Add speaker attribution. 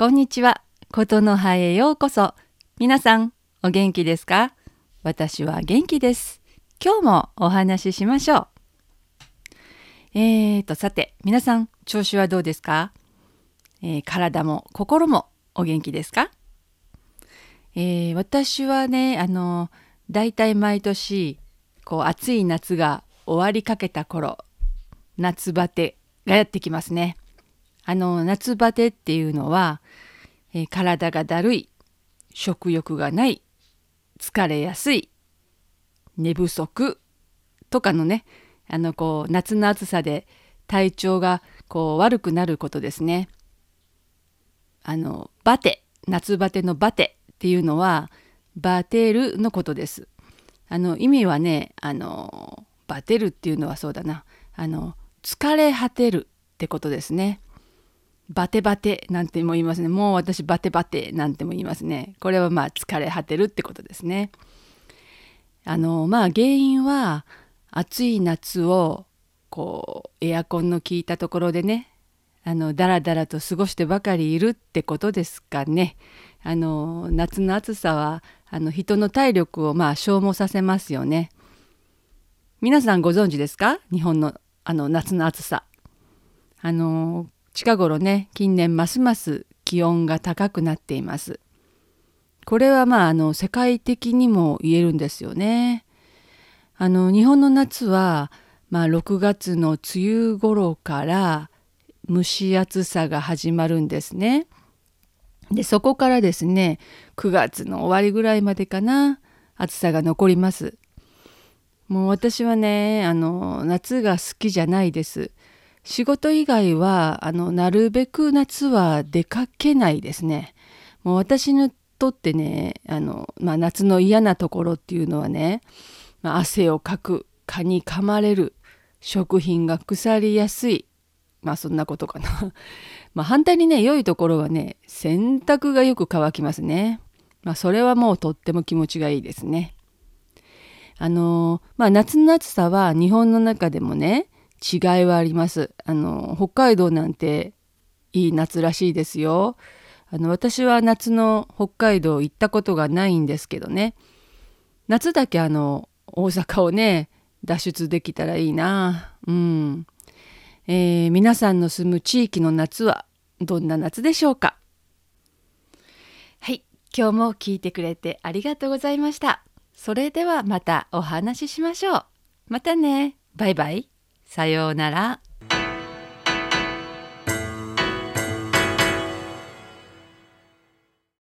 Speaker 1: こんにちは。ことの葉へようこそ。皆さん、お元気ですか？私は元気です。今日もお話ししましょう。えーと、さて、皆さん、調子はどうですか、えー体も心もお元気ですか？えー私はね、あの、だいたい毎年、こう、暑い夏が終わりかけた頃、夏バテがやってきますね。あの夏バテっていうのは、えー体がだるい食欲がない疲れやすい寝不足とかのねあのこう夏の暑さで体調がこう悪くなることですね。あのバテ夏バテのバテっていうのはバテるのことです。あの意味はねあのバテるっていうのはそうだなあの疲れ果てるってことですね。バテバテなんても言いますね。もう私バテバテなんても言いますね。これはまあ疲れ果てるってことですね。あのまあ原因は暑い夏をこうエアコンの効いたところでねあのだらだらと過ごしてばかりいるってことですかね。あの夏の暑さはあの人の体力をまあ消耗させますよね。皆さんご存知ですか？日本のあの夏の暑さ。あの近頃ね近年ますます気温が高くなっています。これはまああの世界的にも言えるんですよね。あの日本の夏は、まあ、6月の梅雨頃から蒸し暑さが始まるんですね。でそこからですね9月の終わりぐらいまでかな暑さが残ります。もう私はねあの夏が好きじゃないです。仕事以外はあのなるべく夏は出かけないですね。もう私にとってねあの、まあ、夏の嫌なところっていうのはね、まあ、汗をかく蚊に噛まれる食品が腐りやすいまあそんなことかな。まあ反対にね良いところはね洗濯がよく乾きますね。まあそれはもうとっても気持ちがいいですね。あのまあ夏の暑さは日本の中でもね違いはあります。あの北海道なんていい夏らしいですよ。あの私は夏の北海道行ったことがないんですけどね。夏だけあの大阪をね脱出できたらいいな。うん、えー皆さんの住む地域の夏はどんな夏でしょうか？はい。今日も聞いてくれてありがとうございました。それではまたお話ししましょう。またね。バイバイ。さようなら。